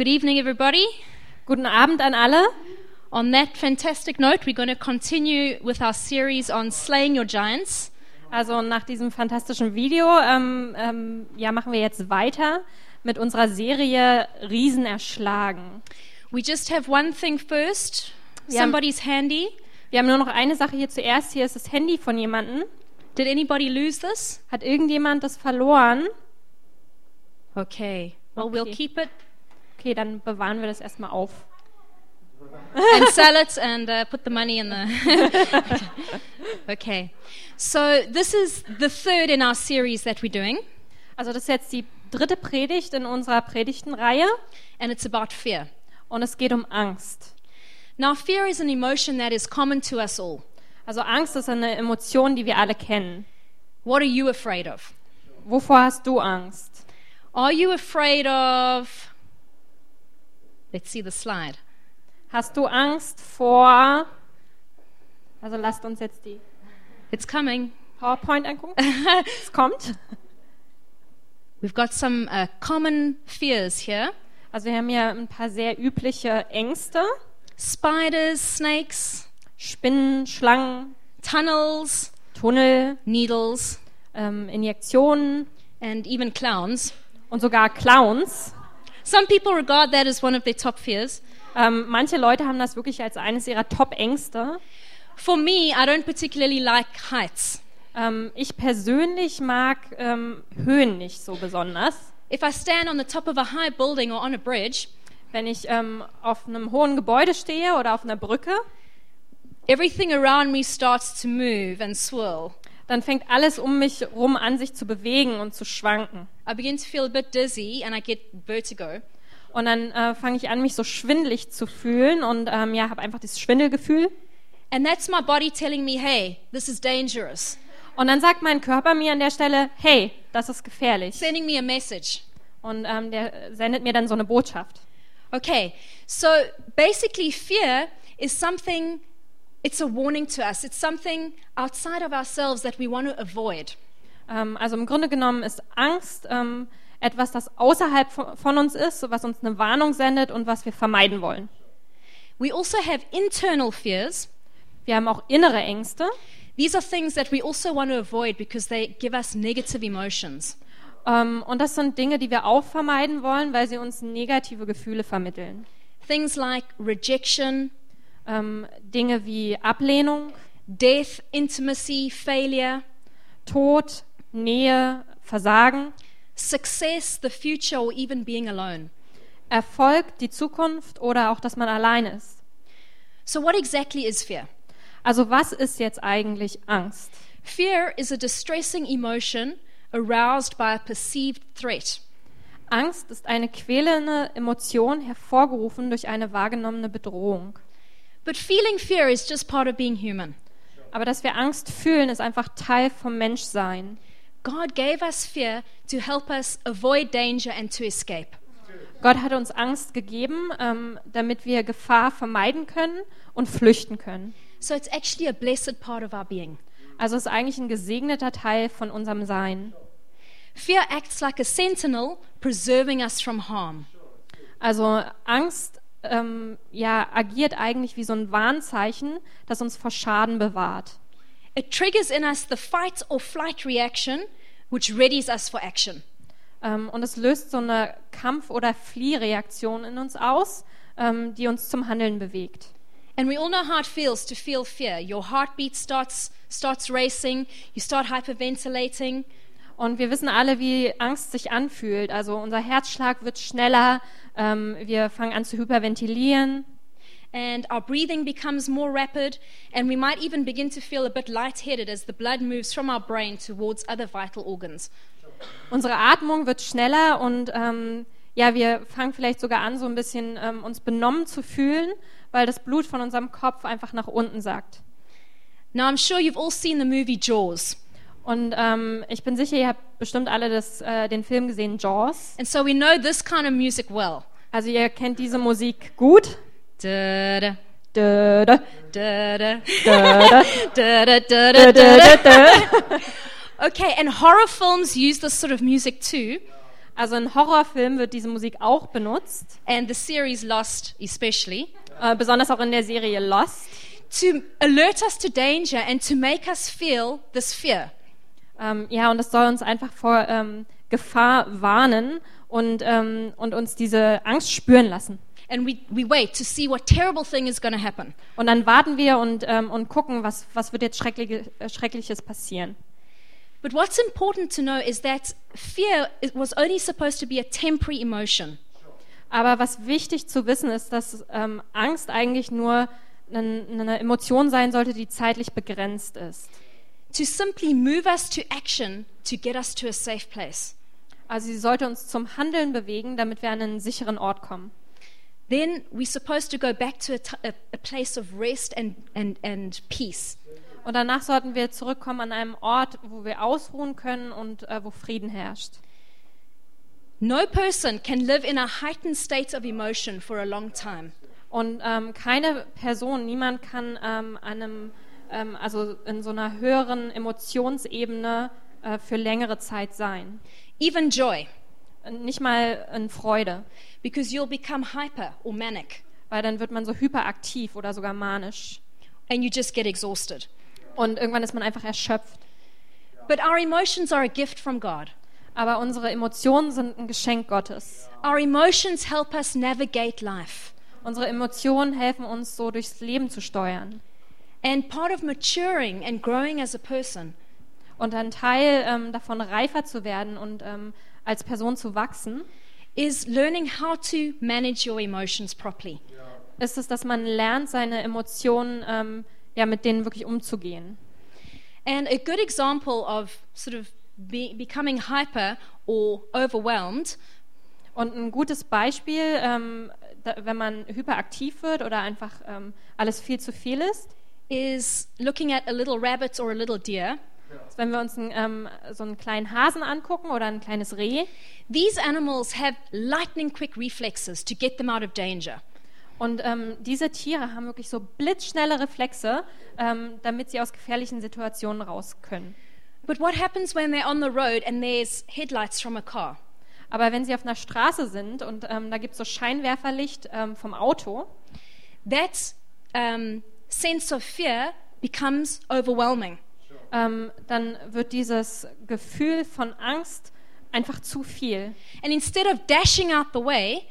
Good evening, everybody. Guten Abend an alle. On that fantastic note, we're going to continue with our series on slaying your giants. Also nach diesem fantastischen Video ähm, ähm, ja, machen wir jetzt weiter mit unserer Serie Riesen erschlagen. We just have one thing first. Wir haben- Somebody's handy. Wir haben nur noch eine Sache hier zuerst. Hier ist das Handy von jemandem. Did anybody lose this? Hat irgendjemand das verloren? Okay. Well, we'll Okay. keep it Okay, dann bewahren wir das erstmal auf. and sell it and uh, put the money in the. okay. So this is the third in our series that we're doing, Also das ist jetzt die dritte Predigt in unserer Predigtenreihe and it's about fear. und es geht um Angst. Now, fear is an emotion that is common to us all. Also Angst ist eine Emotion, die wir alle kennen. What are you afraid of? Wovor hast du Angst? Are you afraid of. Let's see the slide. Hast du Angst vor... Also lasst uns jetzt die It's coming. PowerPoint angucken. es kommt. We've got some uh, common fears here Also wir haben hier ein paar sehr übliche Ängste. spiders, snakes, Spinnen, Schlangen, tunnels, Tunnel, needles, ähm, Injektionen and even clowns. und sogar Clowns. Some people regard that as one of their top fears. Ähm, manche Leute haben das wirklich als eines ihrer Top-Ängste. For me, I don't particularly like heights. Ähm, ich persönlich mag ähm, Höhen nicht so besonders. If I stand on the top of a high building or on a bridge, Wenn ich auf einem hohen Gebäude stehe oder auf einer Brücke, everything around me starts to move and swirl. Dann fängt alles um mich rum an, sich zu bewegen und zu schwanken. I begin to feel a bit dizzy and I get vertigo. Und dann äh, fange ich an, mich so schwindelig zu fühlen und ähm, ja, habe einfach dieses Schwindelgefühl. And that's my body telling me, hey, this is dangerous, Und dann sagt mein Körper mir an der Stelle, hey, das ist gefährlich. sending me a message. Und ähm, der sendet mir dann so eine Botschaft. Okay, so basically, fear is something, it's a warning to us. It's something outside of ourselves that we want to avoid. Ähm, also im Grunde genommen ist Angst ähm, etwas, das außerhalb von, von uns ist, was uns eine Warnung sendet und was wir vermeiden wollen. We also have internal fears. Wir haben auch innere Ängste. These are things that we also want to avoid because they give us negative emotions. Ähm, und das sind Dinge, die wir auch vermeiden wollen, weil sie uns negative Gefühle vermitteln. Things like rejection, Ähm, Dinge wie Ablehnung, death, intimacy, failure, Tod, Nähe, Versagen, success, the future, or even being alone. Erfolg, die Zukunft oder auch, dass man allein ist. So, what exactly is fear? Also was ist jetzt eigentlich Angst? Fear is a distressing emotion aroused by a perceived threat. Angst ist eine quälende Emotion, hervorgerufen durch eine wahrgenommene Bedrohung. But feeling fear is just part of being human. Aber dass wir Angst fühlen, ist einfach Teil vom Menschsein. God gave us fear to help us avoid danger and to escape. Gott hat uns Angst gegeben, ähm, damit wir Gefahr vermeiden können und flüchten können. So it's actually a blessed part of our being. Also es ist eigentlich ein gesegneter Teil von unserem Sein. Fear acts like a sentinel, preserving us from harm. Also Angst ähm, ja, agiert eigentlich wie so ein Warnzeichen, das uns vor Schaden bewahrt. It triggers in us the fight or flight reaction, which readies us for action. Ähm, und es löst so eine Kampf- oder Fliehreaktion in uns aus, ähm, die uns zum Handeln bewegt. And we all know how it feels to feel fear. Your heartbeat starts starts racing, you start hyperventilating, Und wir wissen alle, wie Angst sich anfühlt. Also unser Herzschlag wird schneller, ähm, wir fangen an zu hyperventilieren. and our breathing becomes more rapid, and we might even begin to feel a bit lightheaded as the blood moves from our brain towards other vital organs. Unsere Atmung wird schneller und ähm, ja, wir fangen vielleicht sogar an, so ein bisschen ähm, uns benommen zu fühlen, weil das Blut von unserem Kopf einfach nach unten sackt. Now, I'm sure you've all seen the movie Jaws. Und ähm, ich bin sicher, ihr habt bestimmt alle das, äh, den Film gesehen, Jaws. And so we know this kind of music well. Also ihr kennt diese Musik gut. Da da. Okay, and horror films use this sort of music too. Also in Horrorfilmen wird diese Musik auch benutzt, and the series Lost especially, äh, besonders auch in der Serie Lost, to alert us to danger and to make us feel this fear. Ähm, ja, und es soll uns einfach vor ähm, Gefahr warnen und, ähm, und uns diese Angst spüren lassen. And we, we wait to see what terrible thing is going to happen. Und dann warten wir und, ähm, und gucken, was, was wird jetzt Schreckliche, äh, Schreckliches passieren. But what's important to know is that fear was only supposed to be a temporary emotion. Aber was wichtig zu wissen ist, dass ähm, Angst eigentlich nur eine, eine Emotion sein sollte, die zeitlich begrenzt ist. To simply move us to action to get us to a safe place. Also sie sollte uns zum Handeln bewegen, damit wir an einen sicheren Ort kommen. Then we're supposed to go back to a, a place of rest and, and, and peace. Und danach sollten wir zurückkommen an einem Ort, wo wir ausruhen können und äh, wo Frieden herrscht. No person can live in a heightened state of emotion for a long time. Und ähm, keine Person, niemand kann ähm, einem, ähm, also in so einer höheren Emotionsebene äh, für längere Zeit sein. Even joy, Nicht mal in Freude, because you'll become hyper or manic weil dann wird man so hyperaktiv oder sogar manisch. and you just get exhausted. Und irgendwann ist man einfach erschöpft. But our emotions are a gift from God. Aber unsere Emotionen sind ein Geschenk Gottes. Our emotions help us navigate life. Unsere Emotionen helfen uns so durchs Leben zu steuern. And part of maturing and growing as a person Und ein Teil ähm, davon reifer zu werden und ähm, als Person zu wachsen, is learning how to manage your emotions properly. ist es, dass man lernt, seine Emotionen ähm, ja, mit denen wirklich umzugehen. And a good example of sort of be, becoming hyper or overwhelmed Und ein gutes Beispiel, ähm, da, wenn man hyperaktiv wird oder einfach ähm, alles viel zu viel ist, is looking at a little rabbit or a little deer. ist, wenn wir uns ein, ähm, so einen kleinen Hasen angucken oder ein kleines Reh. These animals have lightning quick reflexes to get them out of danger. Und ähm, diese Tiere haben wirklich so blitzschnelle Reflexe, ähm, damit sie aus gefährlichen Situationen raus können. But what happens when they're on the road and there's headlights from a car? Aber wenn sie auf einer Straße sind und ähm, da gibt es so Scheinwerferlicht ähm, vom Auto, That um, sense of fear becomes overwhelming. ähm, dann wird dieses Gefühl von Angst einfach zu viel. And instead of dashing out the way,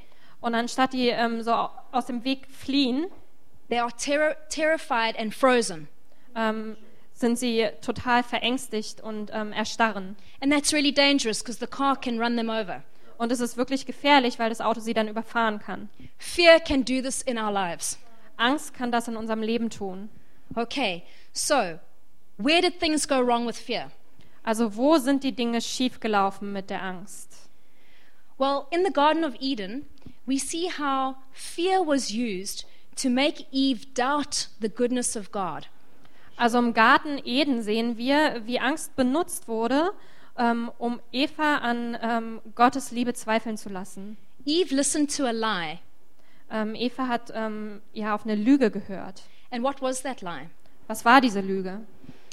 Und anstatt die ähm, so aus dem Weg fliehen, they are terror- terrified and frozen. ähm, sind sie total verängstigt und erstarren. And that's really dangerous because the car can run them over. Und es ist wirklich gefährlich, weil das Auto sie dann überfahren kann. Fear can do this in our lives. Angst kann das in unserem Leben tun. Okay, so where did things go wrong with fear? Also wo sind die Dinge schiefgelaufen mit der Angst? Well, in the Garden of Eden, we see how fear was used to make Eve doubt the goodness of God. Also im Garten Eden sehen wir, wie Angst benutzt wurde, ähm, um Eva an ähm, Gottes Liebe zweifeln zu lassen. Eve listened to a lie. Ähm, Eva hat ähm, ja auf eine Lüge gehört. And what was that lie? Was war diese Lüge?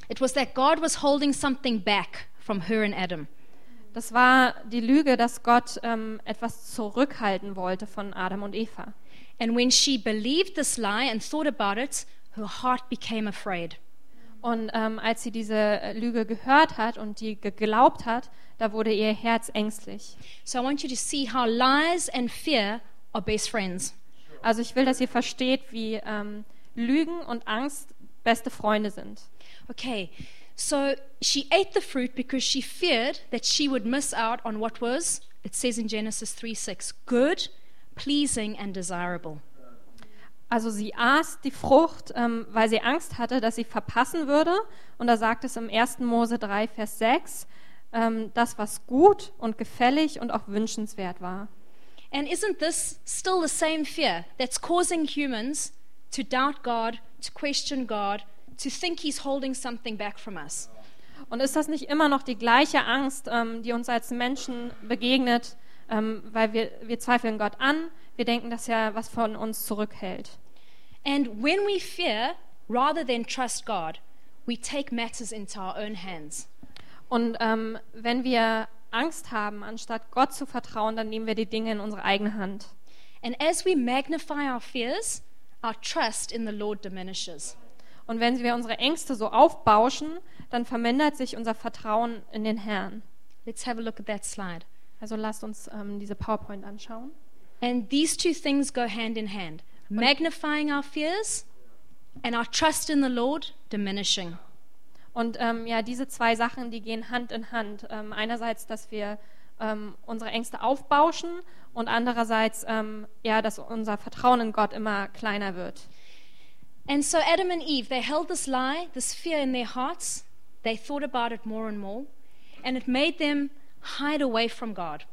It was that God was holding something back from her and Adam. Das war die Lüge, dass Gott ähm, etwas zurückhalten wollte von Adam und Eva. And when she believed this lie and thought about it, her heart became afraid. Und ähm, als sie diese äh, Lüge gehört hat und die geglaubt hat, da wurde ihr Herz ängstlich. So I want you to see how lies and fear are best friends. Also ich will, dass ihr versteht, wie ähm, Lügen und Angst beste Freunde sind. Okay, so she ate the fruit because she feared that she would miss out on what was, it says in Genesis 3 6, good, pleasing, and desirable. Also sie aß die Frucht, ähm, weil sie Angst hatte, dass sie verpassen würde. Und da sagt es im 1. Mose 3, Vers 6, ähm, das, was gut und gefällig und auch wünschenswert war. And isn't this still the same fear that's causing humans to doubt God, to question God, to think He's holding something back from us? Und ist das nicht immer noch die gleiche Angst, ähm, die uns als Menschen begegnet, ähm, weil wir, wir zweifeln Gott an, wir denken, dass er was von uns zurückhält. And when we fear, rather than trust God, we take matters into our own hands. Und ähm, wenn wir Angst haben, anstatt Gott zu vertrauen, dann nehmen wir die Dinge in unsere eigene Hand. And as we magnify our fears, our trust in the Lord diminishes. Und wenn wir unsere Ängste so aufbauschen, dann vermindert sich unser Vertrauen in den Herrn. Let's have a look at that slide. Also lasst uns ähm, diese PowerPoint anschauen. And these two things go hand in hand magnifying our fears and our trust in the Lord diminishing. Und ähm, ja, diese zwei Sachen, die gehen Hand in Hand. Ähm, einerseits, dass wir ähm, unsere Ängste aufbauschen und andererseits, ähm, ja, dass unser Vertrauen in Gott immer kleiner wird. And so Adam and Eve, they held this lie, this fear in their hearts. They thought about it more and more, and it made them hide away from God.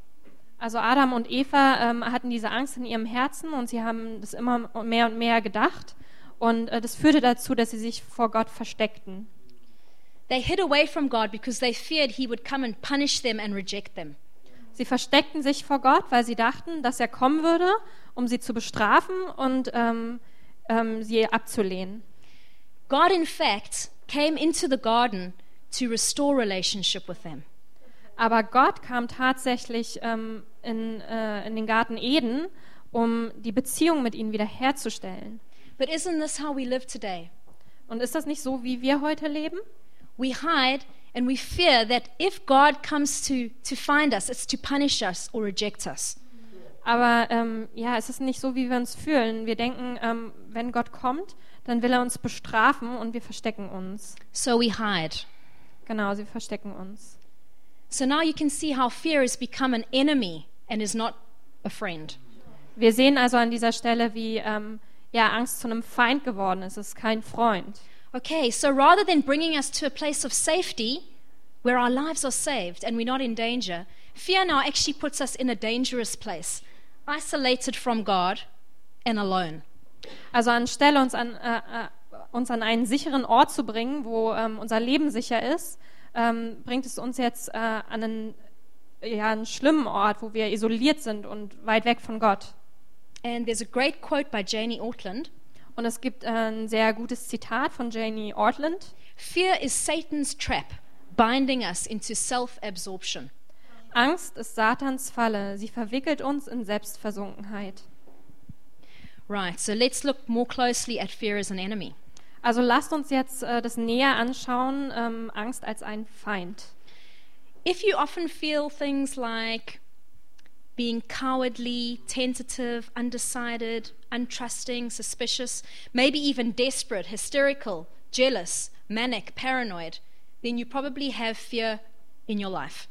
Also Adam und Eva ähm, hatten diese Angst in ihrem Herzen und sie haben das immer mehr und mehr gedacht. Und äh, das führte dazu, dass sie sich vor Gott versteckten. They hid away from God because they feared he would come and punish them and reject them. Sie versteckten sich vor Gott, weil sie dachten, dass er kommen würde, um sie zu bestrafen und ähm, ähm, sie abzulehnen. God, in fact, came into the garden to restore relationship with them. Aber Gott kam tatsächlich ähm, in, äh, in den Garten Eden, um die Beziehung mit ihnen wiederherzustellen. But isn't this how we live today? Und ist das nicht so, wie wir heute leben? We hide and we fear that if God comes to, to find us, it's to punish us or reject us. Aber ähm, ja, es ist nicht so, wie wir uns fühlen. Wir denken, ähm, wenn Gott kommt, dann will er uns bestrafen und wir verstecken uns. So we hide. Genau, sie verstecken uns. So now you can see how fear has become an enemy and is not a friend. Wir sehen also an dieser Stelle, wie ähm, ja, Angst zu einem Feind geworden ist. Es ist kein Freund. Okay, so rather than bringing us to a place of safety where our lives are saved and we're not in danger, fear now actually puts us in a dangerous place, isolated from God and alone. Also anstelle uns an, äh, äh, uns an einen sicheren Ort zu bringen, wo ähm, unser Leben sicher ist, ähm, bringt es uns jetzt äh, an einen, ja, einen schlimmen Ort, wo wir isoliert sind und weit weg von Gott. And there's a great quote by Janie Ortland. Und es gibt ein sehr gutes Zitat von Janie Ortland. Fear is Satan's trap, binding us into self-absorption. Angst ist Satans Falle. Sie verwickelt uns in Selbstversunkenheit. Right, so let's look more closely at fear as an enemy. Also lasst uns jetzt äh, das näher anschauen, ähm, Angst als ein Feind. If you often feel things like being cowardly, tentative, undecided, untrusting, suspicious, maybe even desperate, hysterical, jealous, manic, paranoid, then you probably have fear in your life.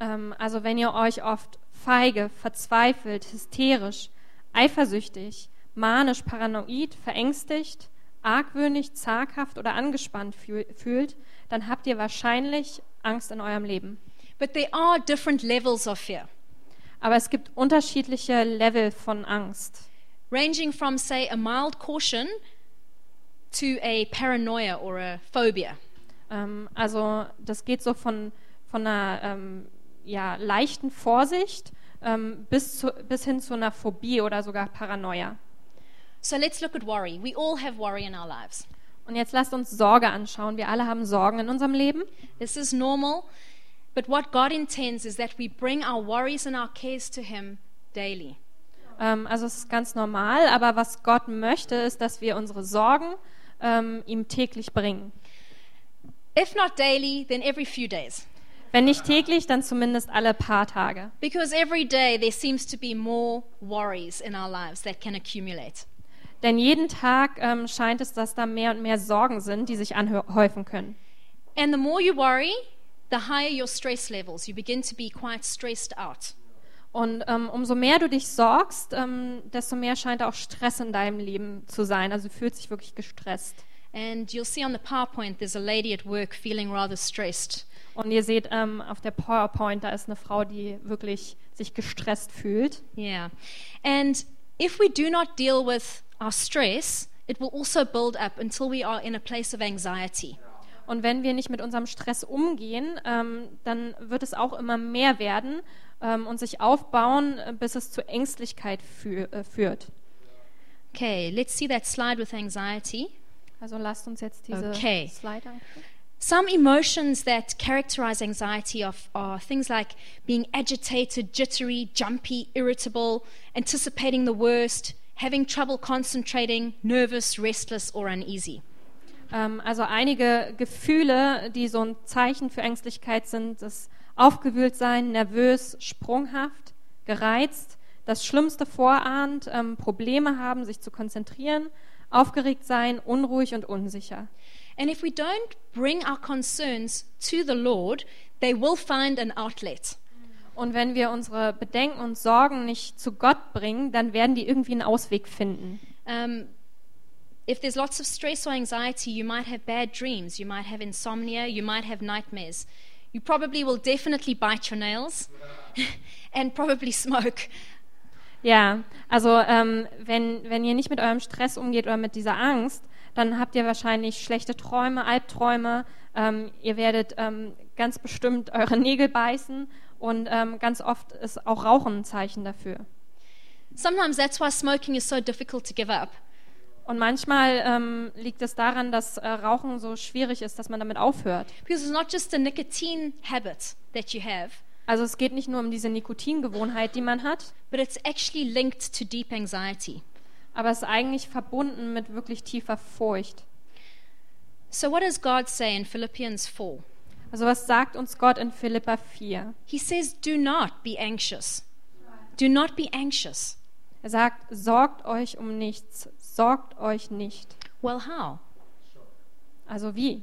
Ähm, also wenn ihr euch oft feige, verzweifelt, hysterisch, eifersüchtig, manisch, paranoid, verängstigt, argwöhnig, zaghaft oder angespannt fühlt, dann habt ihr wahrscheinlich Angst in eurem Leben. But there are different levels of fear. Aber es gibt unterschiedliche Level von Angst. Ranging from, say, a mild caution to a paranoia or a phobia. Ähm, also das geht so von, von einer ähm, ja, leichten Vorsicht ähm, bis, zu, bis hin zu einer Phobie oder sogar Paranoia. So let's look at worry. We all have worry in our lives. Und jetzt lasst uns Sorge anschauen. Wir alle haben Sorgen in unserem Leben. This is normal, but what God intends is that we bring our worries and our cares to Him daily. Ähm, also es ist ganz normal, aber was Gott möchte, ist, dass wir unsere Sorgen ähm, ihm täglich bringen. If not daily, then every few days. Wenn nicht täglich, dann zumindest alle paar Tage. Because every day there seems to be more worries in our lives that can accumulate. Denn jeden Tag ähm, scheint es, dass da mehr und mehr Sorgen sind, die sich anhäufen können. And the more you worry, the higher your stress levels. You begin to be quite stressed out. Und ähm, umso mehr du dich sorgst, ähm, desto mehr scheint auch Stress in deinem Leben zu sein. Also du fühlst dich wirklich gestresst. And you'll see on the PowerPoint there's a lady at work feeling rather stressed. Und ihr seht ähm, auf der PowerPoint, da ist eine Frau, die wirklich sich gestresst fühlt. Yeah. And if we do not deal with our stress, it will also build up until we are in a place of anxiety. Und wenn wir nicht mit unserem Stress umgehen, ähm, dann wird es auch immer mehr werden ähm, und sich aufbauen, äh, bis es zu Ängstlichkeit fü äh, führt. Okay, let's see that slide with anxiety. Also lasst uns jetzt diese Okay. Slide anschauen. Some emotions that characterize anxiety are, are things like being agitated, jittery, jumpy, irritable, anticipating the worst, having trouble concentrating, nervous, restless, or uneasy. Ähm, also einige Gefühle, die so ein Zeichen für Ängstlichkeit sind, das aufgewühlt sein, nervös, sprunghaft, gereizt, das Schlimmste vorahnt, ähm, Probleme haben, sich zu konzentrieren, aufgeregt sein, unruhig und unsicher. And if we don't bring our concerns to the Lord, they will find an outlet. Und wenn wir unsere Bedenken und Sorgen nicht zu Gott bringen, dann werden die irgendwie einen Ausweg finden. Um, if there's lots of stress or anxiety, you might have bad dreams, you might have insomnia, you might have nightmares. You probably will definitely bite your nails and probably smoke. Ja, also ähm, wenn, wenn ihr nicht mit eurem Stress umgeht oder mit dieser Angst, dann habt ihr wahrscheinlich schlechte Träume, Albträume. Ähm, ihr werdet ähm, ganz bestimmt eure Nägel beißen und ähm, ganz oft ist auch Rauchen ein Zeichen dafür. Sometimes that's why smoking is so difficult to give up. Und manchmal ähm, liegt es daran, dass äh, Rauchen so schwierig ist, dass man damit aufhört. Because it's not just a nicotine habit that you have, Also es geht nicht nur um diese Nikotingewohnheit, die man hat, but it's actually linked to deep anxiety. aber es ist eigentlich verbunden mit wirklich tiefer Furcht. So, what does God say in Philippians 4? Also was sagt uns Gott in Philippa 4? He says, Do not be anxious. Do not be anxious. Er sagt, sorgt euch um nichts, sorgt euch nicht. Well, how? Also wie?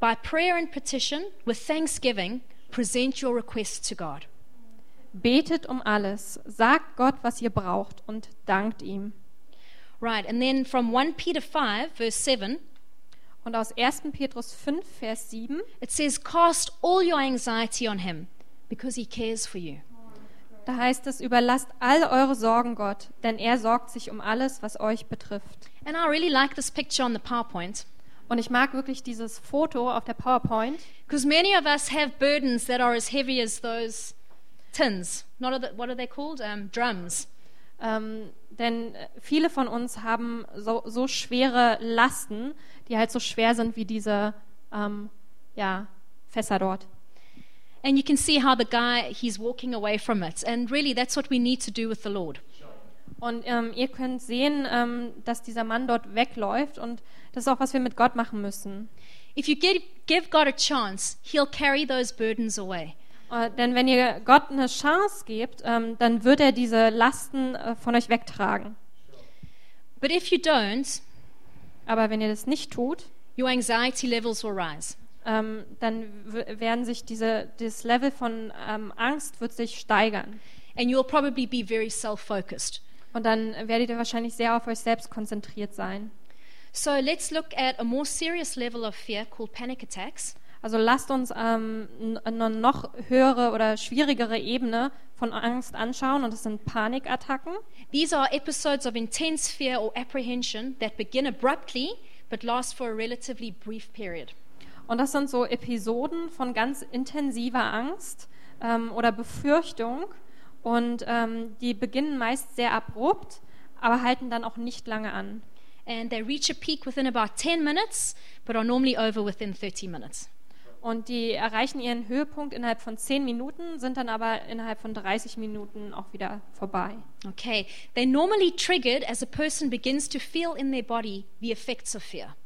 By prayer and petition, with thanksgiving, present your requests to God. Betet um alles, sagt Gott, was ihr braucht und dankt ihm. Right, and then from 1 Peter 5, verse 7, Und aus 1. Petrus 5, Vers 7, it says, Cast all your anxiety on Him, because He cares for you. Da heißt es, überlasst all eure Sorgen Gott, denn er sorgt sich um alles, was euch betrifft. And I really like this picture on the PowerPoint, Und ich mag wirklich dieses Foto auf der PowerPoint, because many of us have burdens that are as heavy as those tins. Not are the, what are they called? Um, drums. ähm, denn äh, viele von uns haben so, so schwere Lasten, die halt so schwer sind wie diese ähm, ja, Fässer dort. And you can see how the guy, he's walking away from it. And really, that's what we need to do with the Lord. Und ähm, ihr könnt sehen, ähm, dass dieser Mann dort wegläuft und das ist auch, was wir mit Gott machen müssen. If you give, give God a chance, He'll carry those burdens away. Äh, denn wenn ihr Gott eine Chance gebt, ähm, dann wird er diese Lasten äh, von euch wegtragen. But if you don't, Aber wenn ihr das nicht tut, your anxiety levels will rise. Ähm, dann werden sich diese, das Level von ähm, Angst wird sich steigern. And you'll probably be very self focused. Und dann werdet ihr wahrscheinlich sehr auf euch selbst konzentriert sein. So let's look at a more serious level of fear called panic attacks. Also lasst uns ähm, eine noch höhere oder schwierigere Ebene von Angst anschauen und das sind Panikattacken. These are episodes of intense fear or apprehension that begin abruptly but last for a relatively brief period. Und das sind so Episoden von ganz intensiver Angst ähm, oder Befürchtung. Und ähm, die beginnen meist sehr abrupt, aber halten dann auch nicht lange an. And they reach a peak within about 10 minutes, but are normally over within 30 minutes. Und die erreichen ihren Höhepunkt innerhalb von 10 Minuten, sind dann aber innerhalb von 30 Minuten auch wieder vorbei. Okay, they're normally triggered as a person begins to feel in their body the effects of fear.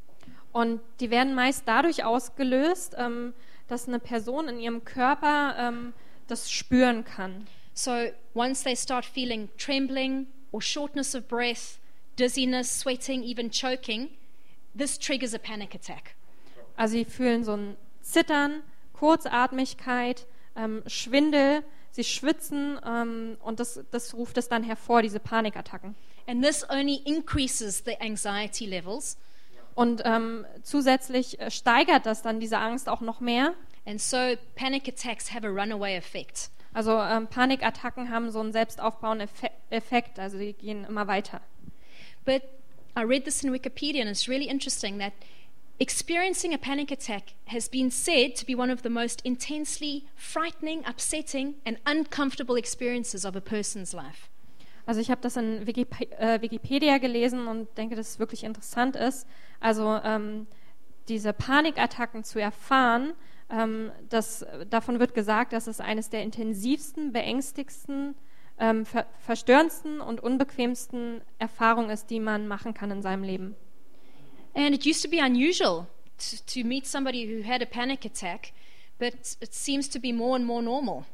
Und die werden meist dadurch ausgelöst, ähm, dass eine Person in ihrem Körper ähm, das spüren kann. So once they start feeling trembling or shortness of breath, dizziness, sweating, even choking, this triggers a panic attack. Also sie fühlen so ein Zittern, Kurzatmigkeit, ähm, Schwindel, sie schwitzen ähm, und das, das ruft es dann hervor, diese Panikattacken. And this only increases the anxiety levels. Und ähm, zusätzlich äh, steigert das dann diese Angst auch noch mehr. And so panic attacks have a runaway effect. Also ähm, Panikattacken haben so einen selbstaufbauenden Effe Effekt, also die gehen immer weiter. But I read this in Wikipedia, and it's really interesting that experiencing a panic attack has been said to be one of the most intensely frightening, upsetting, and uncomfortable experiences of a person's life. Also ich habe das in äh, Wikipedia gelesen und denke, dass es wirklich interessant ist. Also ähm, diese Panikattacken zu erfahren, ähm, das, davon wird gesagt, dass es eines der intensivsten, beängstigsten, ähm, ver verstörendsten und unbequemsten Erfahrungen ist, die man machen kann in seinem Leben. And it used to be unusual to, to meet somebody who had a panic attack, but it seems to be more and more normal.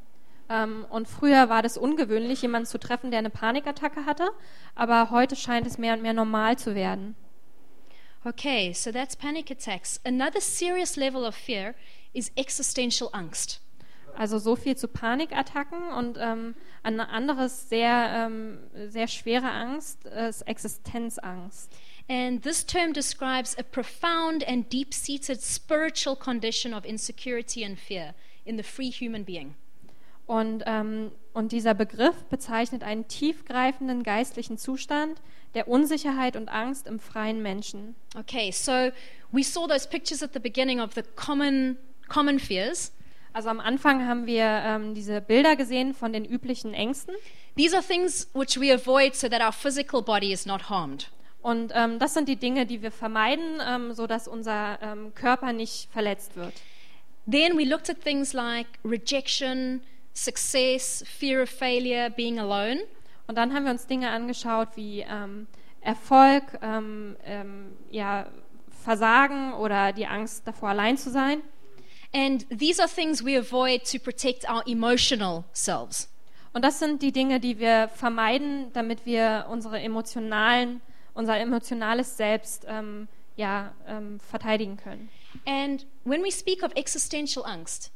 Ähm, und früher war das ungewöhnlich, jemanden zu treffen, der eine Panikattacke hatte, aber heute scheint es mehr und mehr normal zu werden. Okay, so that's panic attacks. Another serious level of fear is existential angst. Also so viel zu Panikattacken und ähm, eine andere sehr, ähm, sehr schwere Angst ist Existenzangst. And this term describes a profound and deep seated spiritual condition of insecurity and fear in the free human being. Und, ähm, und dieser Begriff bezeichnet einen tiefgreifenden geistlichen Zustand der Unsicherheit und Angst im freien Menschen. Okay, so we saw those pictures at the beginning of the common, common fears. Also am Anfang haben wir ähm, diese Bilder gesehen von den üblichen Ängsten. These are things which we avoid so that our physical body is not harmed. Und ähm, das sind die Dinge, die wir vermeiden, ähm, sodass unser ähm, Körper nicht verletzt wird. Then we looked at things like rejection, success, fear of failure, being alone. Und dann haben wir uns Dinge angeschaut wie ähm, Erfolg, ähm, ähm, ja, Versagen oder die Angst davor, allein zu sein. And these are things we avoid to protect our emotional selves. Und das sind die Dinge, die wir vermeiden, damit wir unsere emotionalen, unser emotionales Selbst ähm, ja, ähm, verteidigen können. And when we speak of existential angst,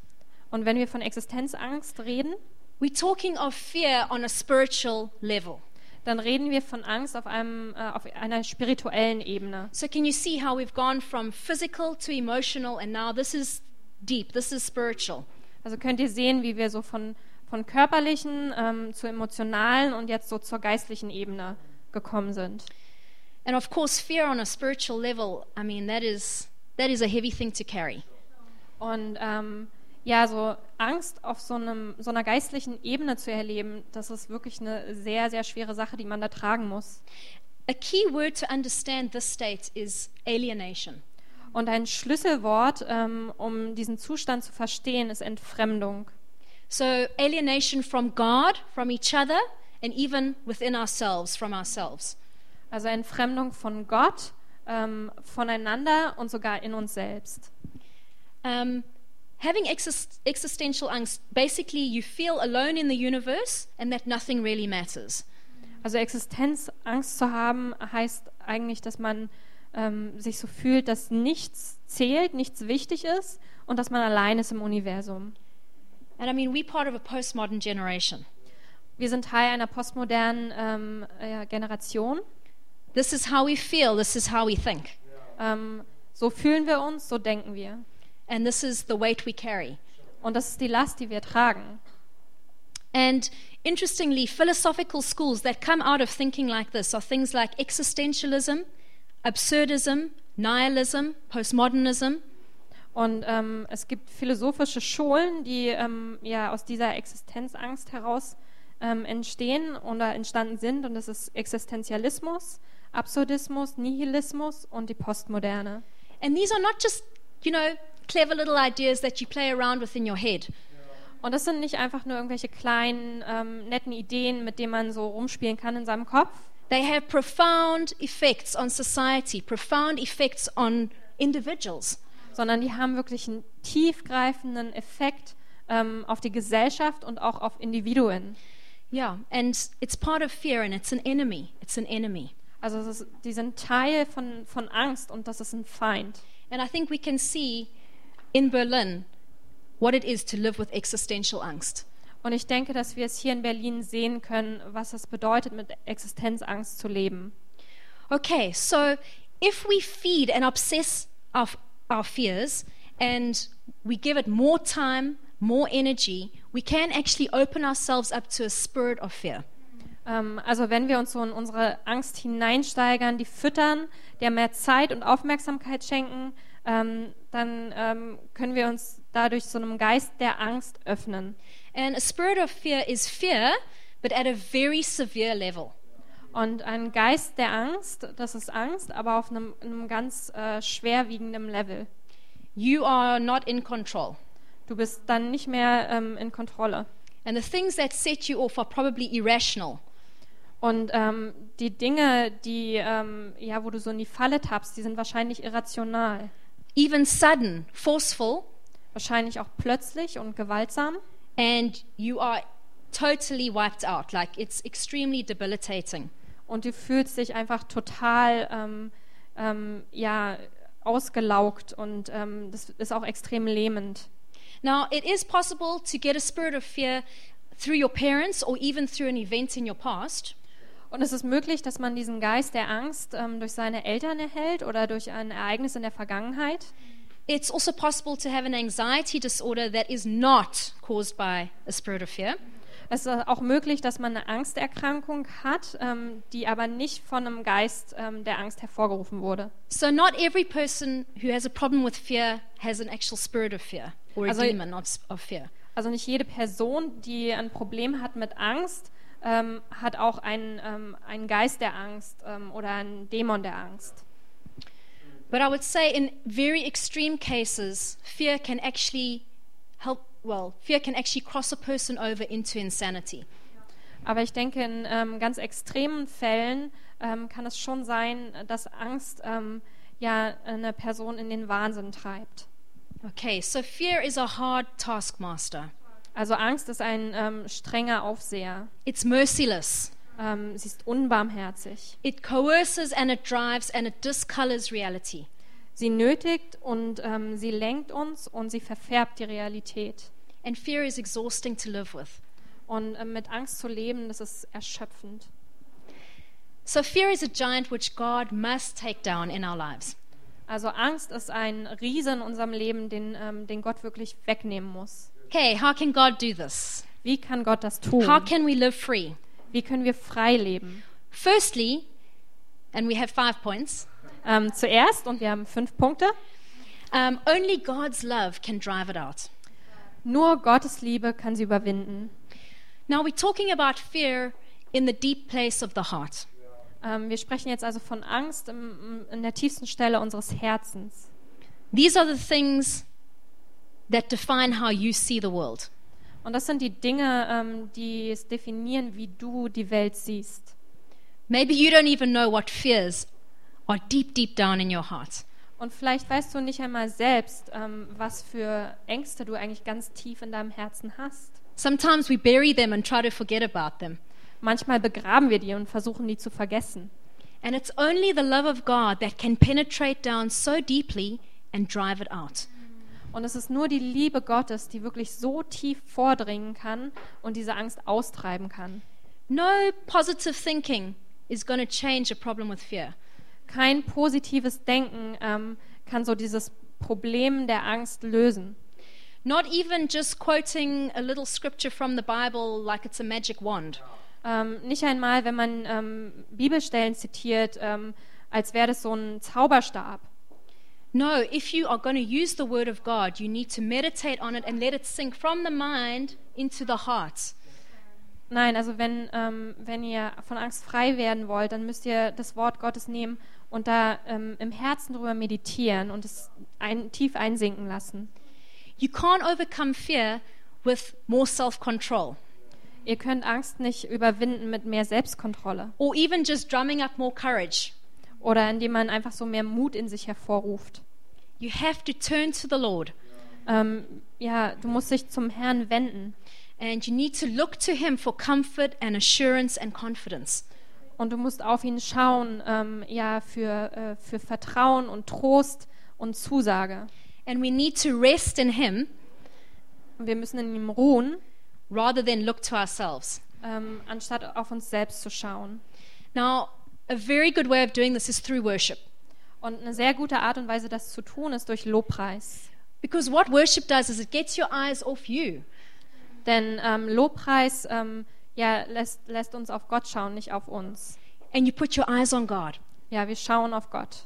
Und wenn wir von Existenzangst reden, we're talking of fear on a spiritual level. dann reden wir von Angst auf, einem, äh, auf einer spirituellen Ebene. So, can you see how we've gone from physical to emotional, and now this is deep, this is spiritual? Also könnt ihr sehen, wie wir so von, von körperlichen ähm, zu emotionalen und jetzt so zur geistlichen Ebene gekommen sind. And of course, fear on a spiritual level, I mean, that is, that is a heavy thing to carry. Und ähm, ja, so Angst auf so, einem, so einer geistlichen Ebene zu erleben, das ist wirklich eine sehr, sehr schwere Sache, die man da tragen muss. A key word to understand this state is alienation. Und ein Schlüsselwort, ähm, um diesen Zustand zu verstehen, ist Entfremdung. So, alienation from God, from each other, and even within ourselves, from ourselves. Also Entfremdung von Gott, ähm, voneinander und sogar in uns selbst. Um, having exist- existential angst, basically, you feel alone in the universe and that nothing really matters. Also Existenzangst zu haben, heißt eigentlich, dass man ähm, sich so fühlt, dass nichts zählt, nichts wichtig ist und dass man allein ist im Universum. And I mean, we're part of a postmodern generation. Wir sind Teil einer postmodernen ähm, äh, Generation. This is how we feel, this is how we think, Ähm, so fühlen wir uns, so denken wir. And this is the weight we carry. Und das ist die Last, die wir tragen. And interestingly, philosophical schools that come out of thinking like this are things like existentialism, absurdism, nihilism, postmodernism. Und ähm, es gibt philosophische Schulen, die ähm, ja aus dieser Existenzangst heraus ähm, entstehen oder entstanden sind. Und das ist Existenzialismus, Absurdismus, Nihilismus und die Postmoderne. And these are not just, you know, clever little ideas that you play around with in your head. Und das sind nicht einfach nur irgendwelche kleinen, ähm, netten Ideen, mit denen man so rumspielen kann in seinem Kopf, They have profound effects on society, profound effects on individuals. sondern die haben wirklich einen tiefgreifenden Effekt ähm, auf die Gesellschaft und auch auf Individuen. Yeah, and it's part of fear and it's an enemy. It's an enemy. Also ist, die sind Teil von, von Angst und das ist ein Feind. And I think we can see in Berlin what it is to live with existential angst. Und ich denke, dass wir es hier in Berlin sehen können, was es bedeutet, mit Existenzangst zu leben. Okay, so if we feed and obsess our, our fears and we give it more time, more energy, we can actually open ourselves up to a spirit of fear. Ähm, also wenn wir uns so in unsere Angst hineinsteigern, die füttern, der mehr Zeit und Aufmerksamkeit schenken, ähm, dann ähm, können wir uns dadurch so einem Geist der Angst öffnen. And a spirit of fear is fear, but at a very severe level. Und ein Geist der Angst, das ist Angst, aber auf einem, einem ganz äh, schwerwiegenden Level. You are not in control. Du bist dann nicht mehr ähm, in Kontrolle. And the things that set you off are probably irrational. Und ähm, die Dinge, die, ähm, ja, wo du so in die Falle tappst, die sind wahrscheinlich irrational. Even sudden, forceful, Wahrscheinlich auch plötzlich und gewaltsam. and you are totally wiped out. Like it's extremely debilitating. Und du fühlst dich einfach total, ähm, ähm, ja, ausgelaugt und ähm, das ist auch extrem lähmend. Now, it is possible to get a spirit of fear through your parents or even through an event in your past. Und es ist möglich, dass man diesen Geist der Angst ähm, durch seine Eltern erhält oder durch ein Ereignis in der Vergangenheit. It's also possible to have an anxiety disorder that is not caused by a spirit of fear. Es ist auch möglich, dass man eine Angsterkrankung hat, ähm, die aber nicht von einem Geist ähm, der Angst hervorgerufen wurde. So, not every person who has a problem with fear has an actual spirit of fear or a Also- demon of, fear. Also nicht jede Person, die ein Problem hat mit Angst, ähm, hat auch einen, ähm, einen Geist der Angst ähm, oder einen Dämon der Angst. But I would say in very extreme cases, fear can actually help, well, fear can actually cross a person over into insanity. Aber ich denke, in ähm, ganz extremen Fällen ähm, kann es schon sein, dass Angst ähm, ja eine Person in den Wahnsinn treibt. Okay, so fear is a hard taskmaster. Also Angst ist ein ähm, strenger Aufseher. It's merciless. Ähm, sie ist unbarmherzig. It coerces and it drives and it discolors reality. Sie nötigt und ähm, sie lenkt uns und sie verfärbt die Realität. And fear is exhausting to live with. Und ähm, mit Angst zu leben, das ist erschöpfend. So fear is a giant which God must take down in our lives. Also Angst ist ein Riese in unserem Leben, den, ähm, den Gott wirklich wegnehmen muss. Okay, how can God do this? Wie kann Gott das tun? How can we live free? Wie können wir frei leben? Firstly, and we have five points, Ähm, zuerst, und wir haben fünf Punkte, um, only God's love can drive it out. nur Gottes Liebe kann sie überwinden. Now, we're talking about fear in the deep place of the heart. Ähm, wir sprechen jetzt also von Angst im, in der tiefsten Stelle unseres Herzens. These are the things that define how you see the world. Und das sind die Dinge, ähm, die es definieren, wie du die Welt siehst. Maybe you don't even know what fears are deep, deep down in your heart. Und vielleicht weißt du nicht einmal selbst, ähm, was für Ängste du eigentlich ganz tief in deinem Herzen hast. Sometimes we bury them and try to forget about them. Manchmal begraben wir die und versuchen die zu vergessen. And it's only the love of God that can penetrate down so deeply and drive it out. Und es ist nur die Liebe Gottes, die wirklich so tief vordringen kann und diese Angst austreiben kann. No positive thinking is going to change a problem with fear. Kein positives Denken ähm, kann so dieses Problem der Angst lösen. Not even just quoting a little scripture from the Bible like it's a magic wand. Ähm, nicht einmal, wenn man ähm, Bibelstellen zitiert, ähm, als wäre das so ein Zauberstab. No, if you are going to use the word of God, you need to meditate on it and let it sink from the mind into the heart. Nein, also wenn, ähm, wenn ihr von Angst frei werden wollt, dann müsst ihr das Wort Gottes nehmen und da ähm, im Herzen drüber meditieren und es ein, tief einsinken lassen. You can't overcome fear with more self control Ihr könnt Angst nicht überwinden mit mehr Selbstkontrolle or even just drumming up more courage. Oder indem man einfach so mehr Mut in sich hervorruft. You have to turn to the Lord Ähm, ja, du musst dich zum Herrn wenden and you need to look to Him for comfort and assurance and confidence. und du musst auf ihn schauen, ähm, ja, für, äh, für Vertrauen und Trost und Zusage. And we need to rest in Him Und wir müssen in ihm ruhen, rather than look to ourselves. ähm, anstatt auf uns selbst zu schauen. Now, a very good way of doing this is through worship. Und eine sehr gute Art und Weise, das zu tun, ist durch Lobpreis. Because what worship does is it gets your eyes off you. Denn ähm, Lobpreis ähm, ja, lässt, lässt uns auf Gott schauen, nicht auf uns. and you put your eyes on God. Ja, wir schauen auf Gott.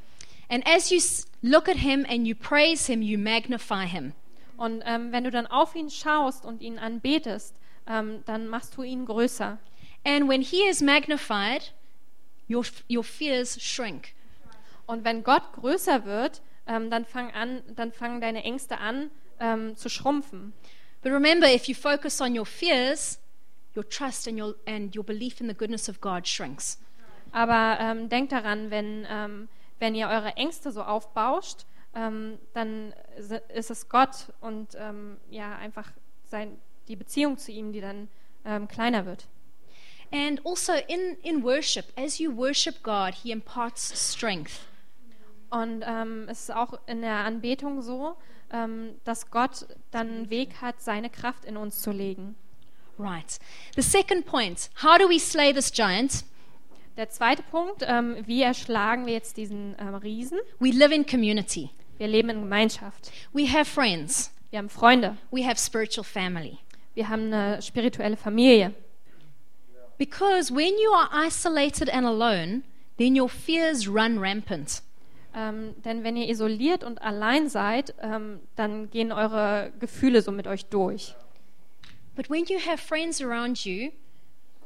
And as you look at Him and you praise Him, you magnify Him. Und ähm, wenn du dann auf ihn schaust und ihn anbetest, ähm, dann machst du ihn größer. And when He is magnified, your, your fears shrink. Und wenn Gott größer wird, ähm, dann, fang an, dann fangen deine Ängste an ähm, zu schrumpfen. But remember, if you focus on your fears, your trust and your, and your belief in the goodness of God shrinks. Aber ähm, denkt daran, wenn, ähm, wenn ihr eure Ängste so aufbauscht, ähm, dann ist es Gott und ähm, ja einfach sein, die Beziehung zu ihm, die dann ähm, kleiner wird. And also in, in worship, as you worship God, He imparts strength. Und ähm, es ist auch in der Anbetung so, ähm, dass Gott dann einen Weg hat, seine Kraft in uns zu legen. Right. The second point how do we slay this giant? Der zweite Punkt, ähm, wie erschlagen wir jetzt diesen ähm, Riesen? We live in community, Wir leben in Gemeinschaft. we have friends, Wir haben Freunde. we have spiritual family. Wir haben eine spirituelle Familie. Because when you are isolated and alone, then your fears run rampant. Ähm, denn wenn ihr isoliert und allein seid, ähm, dann gehen eure Gefühle so mit euch durch. But when you have friends around you,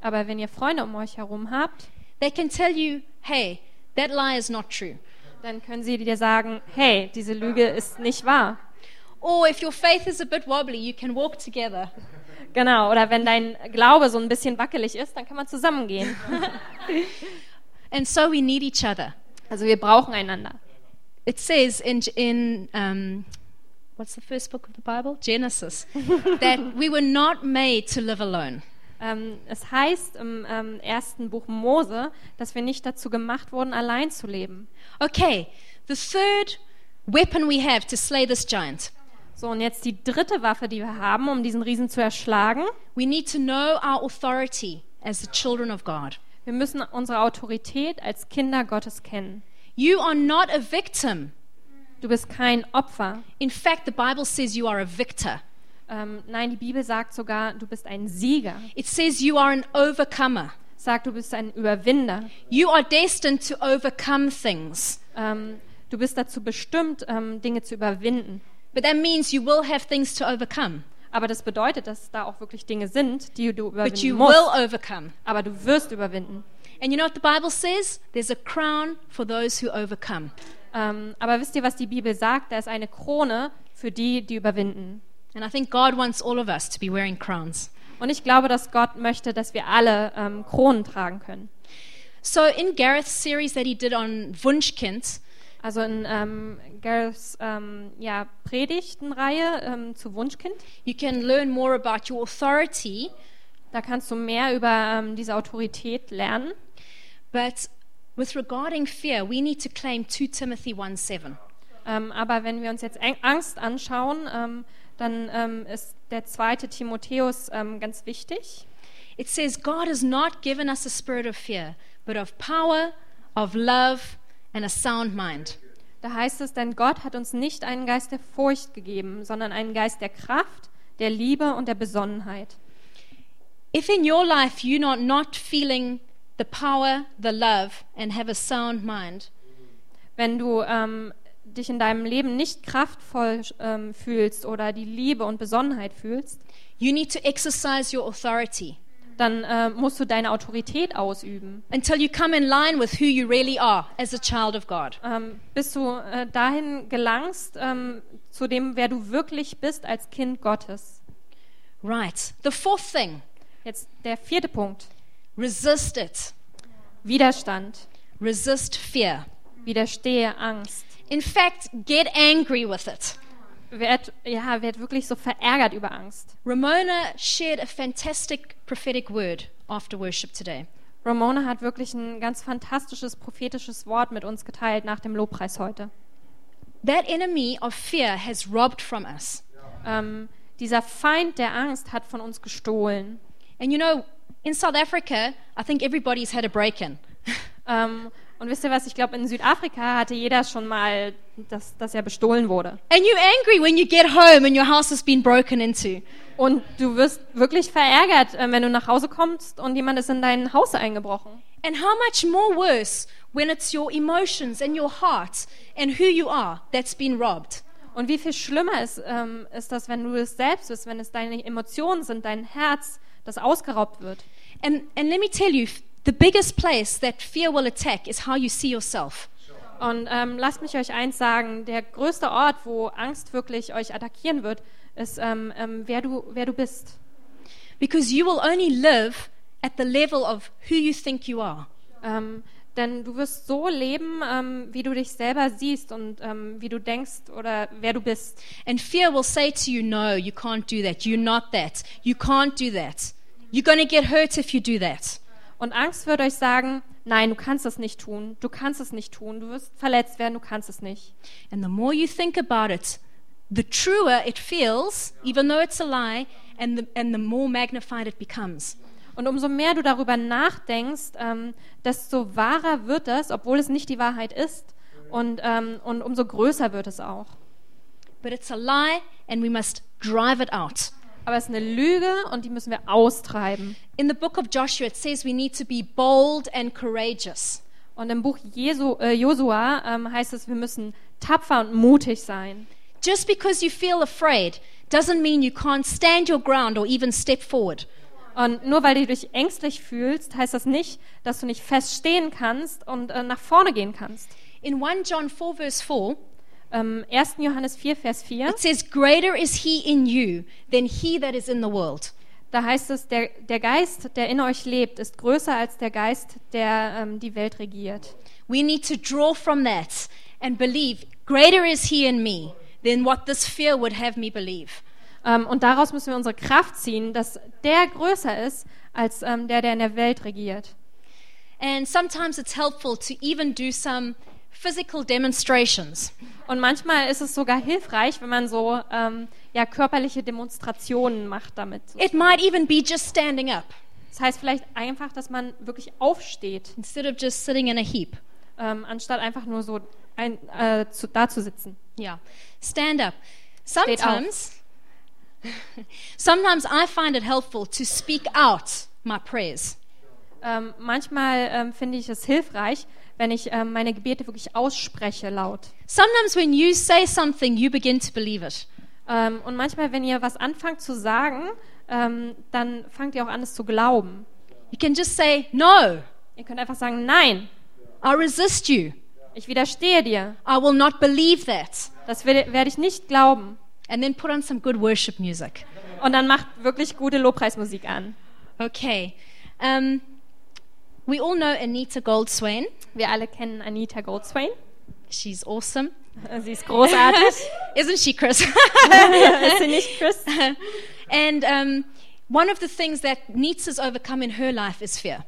Aber wenn ihr Freunde um euch herum habt, they can tell you, hey, that lie is not true. dann können sie dir sagen, hey, diese Lüge ist nicht wahr. Or if your faith is a bit wobbly, you can walk together. Genau, oder wenn dein Glaube so ein bisschen wackelig ist, dann kann man zusammengehen. And so we need each other. Also wir brauchen einander. It says in, in um, what's the first book of the Bible? Genesis, that we were not made to live alone. Ähm, es heißt im ähm, ersten Buch Mose, dass wir nicht dazu gemacht wurden, allein zu leben. Okay, the third weapon we have to slay this giant. So, und jetzt die dritte Waffe, die wir haben, um diesen Riesen zu erschlagen. We need to know our authority as the children of God. Wir müssen unsere Autorität als Kinder Gottes kennen. You are not a victim. Du bist kein Opfer. In fact, the Bible says you are a victor. Ähm, nein, die Bibel sagt sogar, du bist ein Sieger. It says you are an overcomer. Sagt, du bist ein Überwinder. You are destined to overcome things. Ähm, du bist dazu bestimmt, ähm, Dinge zu überwinden. But that means you will have things to overcome. Aber das bedeutet, dass da auch wirklich Dinge sind, die du But überwinden you musst. will overcome. Aber du wirst überwinden. And you know what the Bible says? There's a crown for those who overcome. Ähm, aber wisst ihr, was die Bibel sagt? Da ist eine Krone für die, die überwinden. And I think God wants all of us to be wearing crowns. Und ich glaube, dass Gott möchte, dass wir alle ähm, Kronen tragen können. So in Gareth's series that he did on Wunschkind, Also in ähm, Gareths ähm, ja, Predigtenreihe ähm, zu Wunschkind, you can learn more about your authority, da kannst du mehr über ähm, diese Autorität lernen. but with regarding fear, we need to claim 2 Timothy 1 7. Ähm, aber wenn wir uns jetzt Angst anschauen, dann ist der zweite Timotheus ganz wichtig. It says, God has not given us a spirit of fear, but of power, of love, and a sound mind. Da heißt es, denn Gott hat uns nicht einen Geist der Furcht gegeben, sondern einen Geist der Kraft, der Liebe und der Besonnenheit. If in your life you're not, not feeling the power, the love, and have a sound mind, Wenn du ähm, dich in deinem Leben nicht kraftvoll ähm, fühlst oder die Liebe und Besonnenheit fühlst, you need to exercise your authority dann äh, musst du deine Autorität ausüben, until you come in line with who you really are as a child of God. ähm, bis du äh, dahin gelangst, ähm, zu dem, wer du wirklich bist als Kind Gottes. Right. The fourth thing Jetzt der vierte Punkt. resist it, Widerstand. resist fear. Widerstehe Angst. In fact, get angry with it. Werd, ja, werd wirklich so verärgert über Angst. Ramona shared a fantastic prophetic word after worship today. Ramona hat wirklich ein ganz fantastisches prophetisches Wort mit uns geteilt nach dem Lobpreis heute. That enemy of fear has robbed from us. Ähm, dieser Feind der Angst hat von uns gestohlen. And you know, in South Africa, I think everybody's had a break in. Ähm, und wisst ihr was? Ich glaube, in Südafrika hatte jeder schon mal, dass, dass er bestohlen wurde. And you're angry when you get home and your house has been broken into. Und du wirst wirklich verärgert, äh, wenn du nach Hause kommst und jemand ist in dein Haus eingebrochen. And how much more worse when it's your emotions and your heart and who you are that's been robbed. Und wie viel schlimmer ist, ähm, ist das, wenn du es selbst bist, wenn es deine Emotionen sind, dein Herz, das ausgeraubt wird. And, and let me tell you, the biggest place that fear will attack is how you see yourself. Und ähm, lasst mich euch eins sagen: Der größte Ort, wo Angst wirklich euch attackieren wird, ist, ähm, ähm, wer, du, wer du bist. Because you will only live at the level of who you think you are. Ähm, denn du wirst so leben, ähm, wie du dich selber siehst und ähm, wie du denkst oder wer du bist. And fear will say to you, No, you can't do that. You're not that. You can't do that. You're going to get hurt if you do that. Und Angst wird euch sagen, nein, du kannst es nicht tun, du kannst es nicht tun, du wirst verletzt werden, du kannst es nicht. And the more you think about it, the truer it feels, even though it's a lie, and the, and the more magnified it becomes. Und umso mehr du darüber nachdenkst, ähm, desto wahrer wird es, obwohl es nicht die Wahrheit ist. Und, ähm, und umso größer wird es auch. But it's a lie, and we must drive it out. Aber es ist eine Lüge und die müssen wir austreiben. In the book of Joshua, it says we need to be bold and courageous. Und im Buch Jesu, äh, Josua ähm, heißt es, wir müssen tapfer und mutig sein. Just because you feel afraid doesn't mean you can't stand your ground or even step forward. Und nur weil du dich ängstlich fühlst, heißt das nicht, dass du nicht fest stehen kannst und äh, nach vorne gehen kannst. In 1 John 4, verse 4, Ähm, 1. Johannes 4, Vers 4, it says, Greater is he in you than he that is in the world. da heißt es, der, der Geist, der in euch lebt, ist größer als der Geist, der ähm, die Welt regiert. We need to draw from that and believe, Greater is he in me than what this fear would have me believe. Ähm, und daraus müssen wir unsere Kraft ziehen, dass der größer ist als der, der in der Welt regiert. And sometimes it's helpful to even do some physical demonstrations. Und manchmal ist es sogar hilfreich, wenn man so ähm, ja, körperliche Demonstrationen macht damit. It might even be just standing up Das heißt vielleicht einfach, dass man wirklich aufsteht, instead of just sitting in a heap. ähm, anstatt einfach nur so ein, äh, zu, da zu sitzen. Yeah. Stand up. Sometimes, sometimes I find it helpful to speak out my prayers. Ähm, manchmal ähm, finde ich es hilfreich, wenn ich ähm, meine Gebete wirklich ausspreche laut. Sometimes when you say something, you begin to believe it. Ähm, und manchmal, wenn ihr was anfangt zu sagen, ähm, dann fangt ihr auch an, es zu glauben. You can just say, No, Ihr könnt einfach sagen, nein, I resist you. ich widerstehe dir. I will not believe that. Das werde, ich nicht glauben. And then put on some good worship music. Und dann macht wirklich gute Lobpreismusik an. Okay. Um, we all know Anita Goldswain. Wir alle kennen Anita Goldswain. She's awesome. Sie ist großartig. Isn't she, Chris? ist sie nicht, Chris? and um, one of the things that Nita's overcome in her life is fear.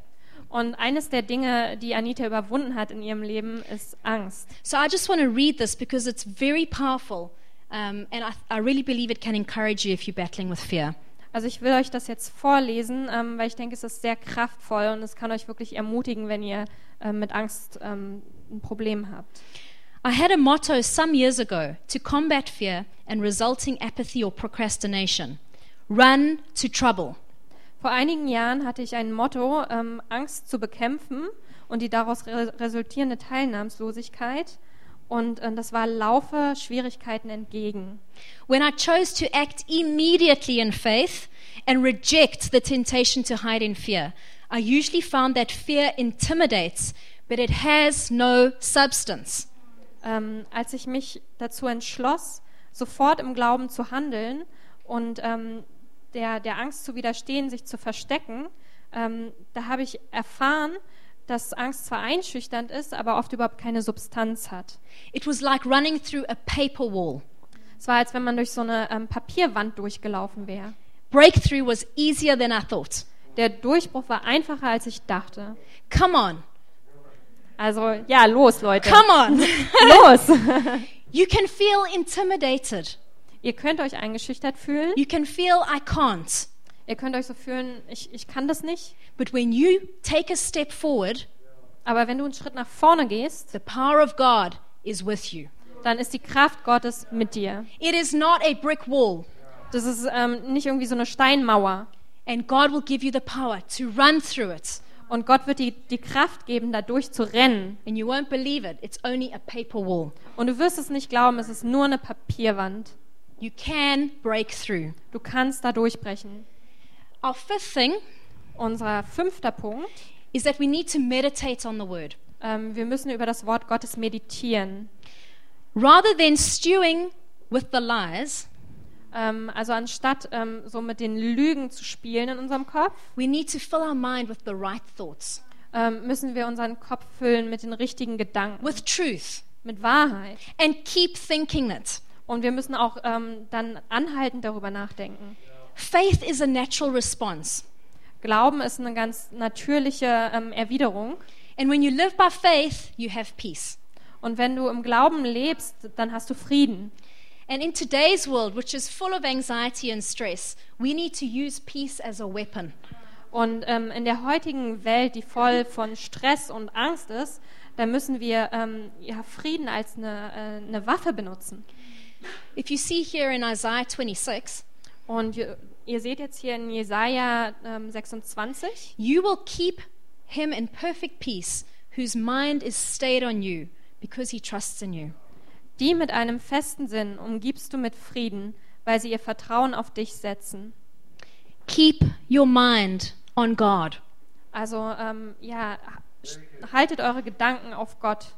Und eines der Dinge, die Anita überwunden hat in ihrem Leben, ist Angst. So I just want to read this because it's very powerful. Um, and I, I really believe it can encourage you if you're battling with fear. Also ich will euch das jetzt vorlesen, ähm, weil ich denke, es ist sehr kraftvoll und es kann euch wirklich ermutigen, wenn ihr ähm, mit Angst ähm, ein Problem habt. I had a motto some years ago to combat fear and resulting apathy or procrastination run to trouble. Vor einigen Jahren hatte ich ein Motto, ähm, Angst zu bekämpfen und die daraus re resultierende Teilnahmslosigkeit. Und äh, das war Laufe Schwierigkeiten entgegen. When I chose to act immediately in faith and reject the temptation to hide in fear, I usually found that fear intimidates, but it has no substance. Ähm, als ich mich dazu entschloss, sofort im Glauben zu handeln und ähm, der, der Angst zu widerstehen, sich zu verstecken, ähm, da habe ich erfahren, dass Angst zwar einschüchternd ist, aber oft überhaupt keine Substanz hat. It was like running through a paper wall. Es war, als wenn man durch so eine ähm, Papierwand durchgelaufen wäre. Breakthrough was easier than I thought. Der Durchbruch war einfacher, als ich dachte. Come on, Also, ja, los, Leute. come on. Los! you can feel intimidated. Ihr könnt euch eingeschüchtert fühlen. You can feel I can't. Ihr könnt euch so fühlen, ich, ich kann das nicht. But when you take a step forward, Aber wenn du einen Schritt nach vorne gehst, the power of God is with you. dann ist die Kraft Gottes mit dir. It is not a brick wall. Das ist ähm, nicht irgendwie so eine Steinmauer. And God will give you the power to run through it. Und Gott wird dir die Kraft geben, da durchzurennen. And you won't believe it. It's only a paper wall. Und du wirst es nicht glauben, es ist nur eine Papierwand. You can break through. Du kannst da durchbrechen. Our fifth thing Unser fünfter Punkt is that we need to meditate on the word. Ähm, wir müssen über das Wort Gottes meditieren. Rather than stewing with the lies, Ähm, also anstatt ähm, so mit den Lügen zu spielen in unserem Kopf, we need to fill our mind with the right thoughts, ähm, müssen wir unseren Kopf füllen mit den richtigen Gedanken, with truth, mit Wahrheit. and keep thinking it. Und wir müssen auch ähm, dann anhaltend darüber nachdenken. Faith is a natural response. Glauben ist eine ganz natürliche ähm, Erwiderung. And when you live by faith, you have peace. Und wenn du im Glauben lebst, dann hast du Frieden. And in today's world, which is full of anxiety and stress, we need to use peace as a weapon. Und ähm, in der heutigen Welt, die voll von Stress und Angst ist, da müssen wir ähm, ja, Frieden als eine, äh, eine Waffe benutzen. If you see here in Isaiah 26, Und ihr, ihr seht jetzt hier in Jesaja ähm, 26, you will keep him in perfect peace, whose mind is stayed on you, because he trusts in you. die mit einem festen Sinn umgibst du mit Frieden, weil sie ihr Vertrauen auf dich setzen. Keep your mind on God. Also ähm, ja, haltet eure Gedanken auf Gott.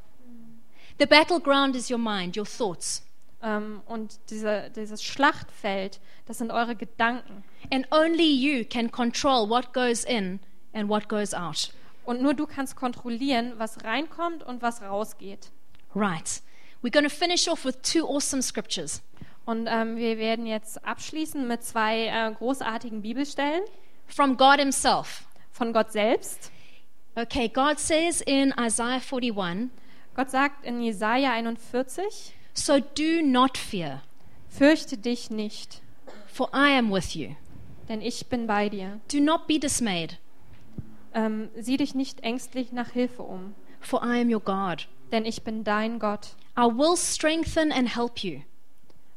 The battleground is your mind, your thoughts. Ähm, und diese, dieses Schlachtfeld, das sind eure Gedanken. And only you can control what goes in and what goes out. Und nur du kannst kontrollieren, was reinkommt und was rausgeht. Right. We're going to finish off with two awesome scriptures. Und ähm, wir werden jetzt abschließen mit zwei äh, großartigen Bibelstellen from God Himself. von Gott selbst. Okay, God says in Isaiah 41, Gott sagt in Jesaja 41, So do not fear, fürchte dich nicht, for I am with you. denn ich bin bei dir. Do not be dismayed, Ähm, sieh dich nicht ängstlich nach Hilfe um, for I am your God. denn ich bin dein Gott. I will strengthen and help you.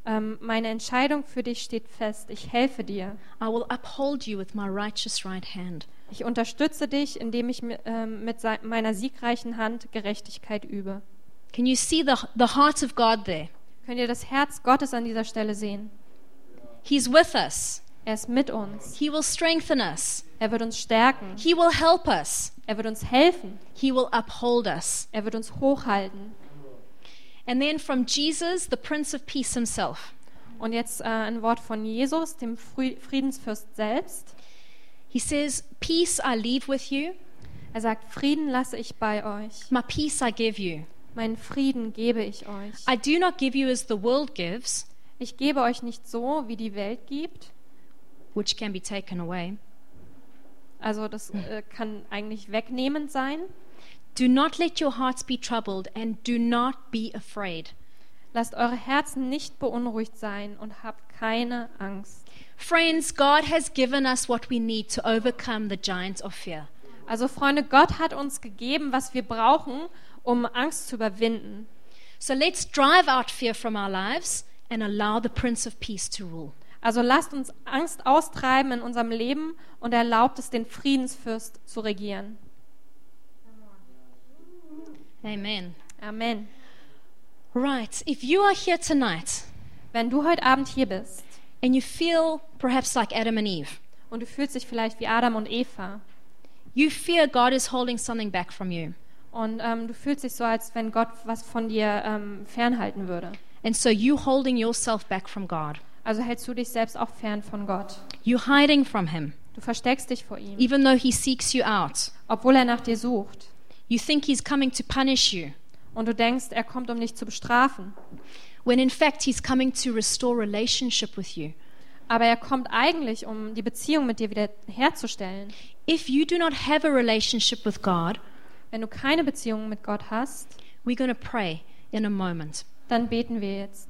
Ähm, meine Entscheidung für dich steht fest. Ich helfe dir. I will uphold you with my righteous right hand. Ich unterstütze dich, indem ich ähm, mit meiner siegreichen Hand Gerechtigkeit übe. Can you see the, the heart of God there? Könnt ihr das Herz Gottes an dieser Stelle sehen? He's with us. Er ist mit uns. He will strengthen us. Er wird uns stärken. He will help us. Er wird uns helfen. He will uphold us. Er wird uns hochhalten. And then from Jesus, the Prince of Peace himself. Und jetzt äh, ein Wort von Jesus, dem Friedensfürst selbst. He says, Peace I leave with you, Er sagt, Frieden lasse ich bei euch. my peace I give you. Meinen Frieden gebe ich euch. I do not give you as the world gives, Ich gebe euch nicht so, wie die Welt gibt. which can be taken away. Also das äh, kann eigentlich wegnehmend sein. Do not let your hearts be troubled and do not be afraid. Lasst eure Herzen nicht beunruhigt sein und habt keine Angst. Friends, God has given us what we need to overcome the giant of fear. Also Freunde, Gott hat uns gegeben, was wir brauchen, um Angst zu überwinden. So let's drive out fear from our lives and allow the Prince of Peace to rule. Also lasst uns Angst austreiben in unserem Leben und erlaubt es den Friedensfürst zu regieren. Amen. Amen. Right, if you are here tonight Wenn du heute Abend hier bist and you feel perhaps like Adam and Eve, und du fühlst dich vielleicht wie Adam und Eva you fear God is holding something back from you, und ähm, du fühlst dich so, als wenn Gott was von dir ähm, fernhalten würde. and so you holding yourself back from God, Also hältst du dich selbst auch fern von Gott. you hiding from Him, Du versteckst dich vor ihm, even though He seeks you out. obwohl er nach dir sucht. You think He's coming to punish you, Und du denkst, er kommt, um dich zu bestrafen. when in fact He's coming to restore relationship with you. Aber er kommt eigentlich, um die Beziehung mit dir wieder herzustellen. If you do not have a relationship with God, Wenn du keine Beziehung mit Gott hast, we're going to pray in a moment. dann beten wir jetzt.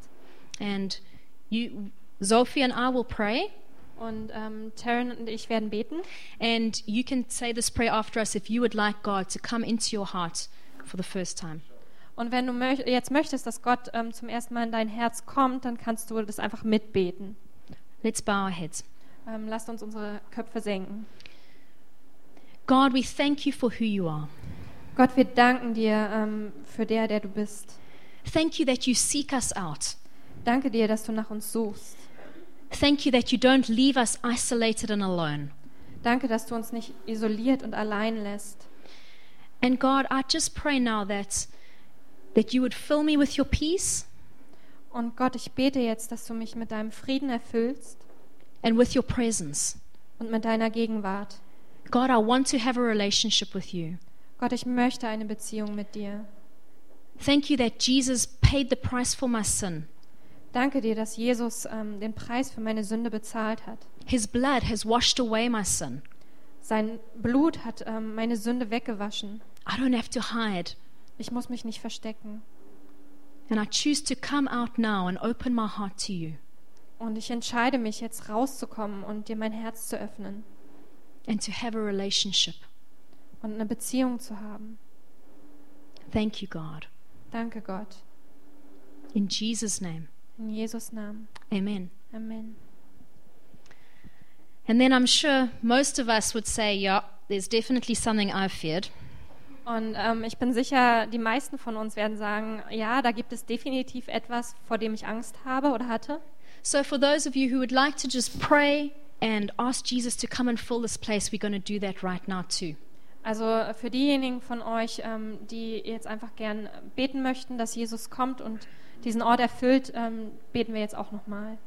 And you, Sophie and I will pray, Und ähm, Taryn und ich werden beten. and you can say this prayer after us if you would like God to come into your heart for the first time. Und wenn du möch jetzt möchtest, dass Gott ähm, zum ersten Mal in dein Herz kommt, dann kannst du das einfach mitbeten. Let's bow our heads. Ähm, lasst uns unsere Köpfe senken. God, we thank you for who you are. Gott, wir danken dir ähm, für der, der du bist. Thank you that you seek us out. Danke dir, dass du nach uns suchst. Thank you that you don't leave us isolated and alone. Danke, dass du uns nicht isoliert und allein lässt. And God, I just pray now that that you would fill me with your peace Und Gott, ich bete jetzt, dass du mich mit deinem Frieden erfüllst and with your presence. und mit deiner Gegenwart. God, I want to have a relationship with you. Gott, ich möchte eine Beziehung mit dir. Thank you that Jesus paid the price for my sin. Danke dir, dass Jesus ähm, den Preis für meine Sünde bezahlt hat. His blood has washed away my sin. Sein Blut hat ähm, meine Sünde weggewaschen. I don't have to hide. Ich muss mich nicht verstecken. And I choose to come out now and open my heart to you Und ich entscheide mich jetzt rauszukommen und dir mein Herz zu öffnen and to have a relationship. Und eine Beziehung zu haben. Thank you, God. Danke Gott. In Jesus' name, In Jesus Namen. amen. Amen. And then I'm sure most of us would say, yeah, there's definitely something I've feared. Und ähm, ich bin sicher, die meisten von uns werden sagen, ja, da gibt es definitiv etwas, vor dem ich Angst habe oder hatte. So, for those of you who would like to just pray and ask Jesus to come and fill this place, we're going to do that right now too. Also äh, für diejenigen von euch, ähm, die jetzt einfach gern beten möchten, dass Jesus kommt und diesen Ort erfüllt, ähm, beten wir jetzt auch nochmal.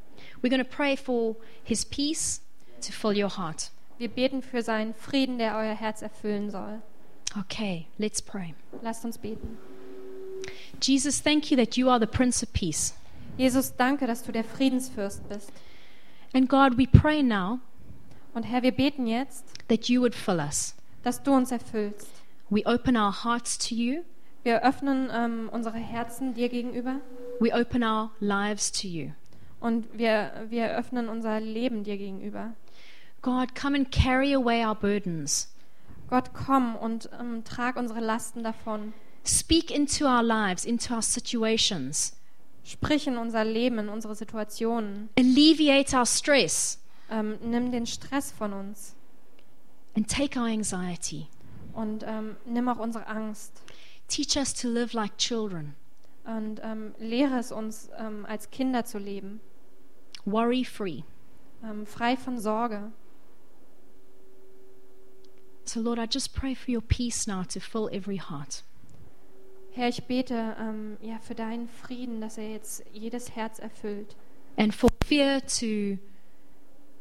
We're going to pray for his peace to fill your heart. Wir beten für seinen Frieden, der euer Herz erfüllen soll. Okay, let's pray. Lasst uns beten. Jesus, thank you that you are the Prince of Peace. Jesus, danke, dass du der Friedensfürst bist. And God, we pray now Und Herr, wir beten jetzt, that you would fill us. Dass du uns erfüllst. We open our hearts to you, Wir öffnen ähm, unsere Herzen dir gegenüber we open our lives to you. und wir, wir öffnen unser Leben dir gegenüber. God, come and carry away our burdens. Gott, komm und ähm, trag unsere Lasten davon. Speak into our lives, into our situations. Sprich in unser Leben, in unsere Situationen. Alleviate our stress Ähm, nimm den Stress von uns and take our anxiety. und ähm, nimm auch unsere Angst. Teach us to live like children, Und ähm, lehre es uns, ähm, als Kinder zu leben. worry free. Ähm, frei von Sorge. So, Lord, I just pray for your peace now to fill every heart. Herr, ich bete ähm, ja, für deinen Frieden, dass er jetzt jedes Herz erfüllt. And for fear to,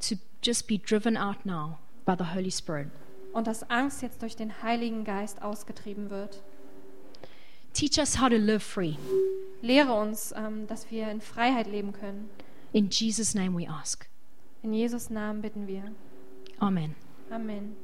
to just be driven out now by the Holy Spirit. Und dass Angst jetzt durch den Heiligen Geist ausgetrieben wird. Teach us how to live free. Lehre uns, ähm, dass wir in Freiheit leben können. In Jesus' name we ask. In Jesus Namen bitten wir. Amen. Amen.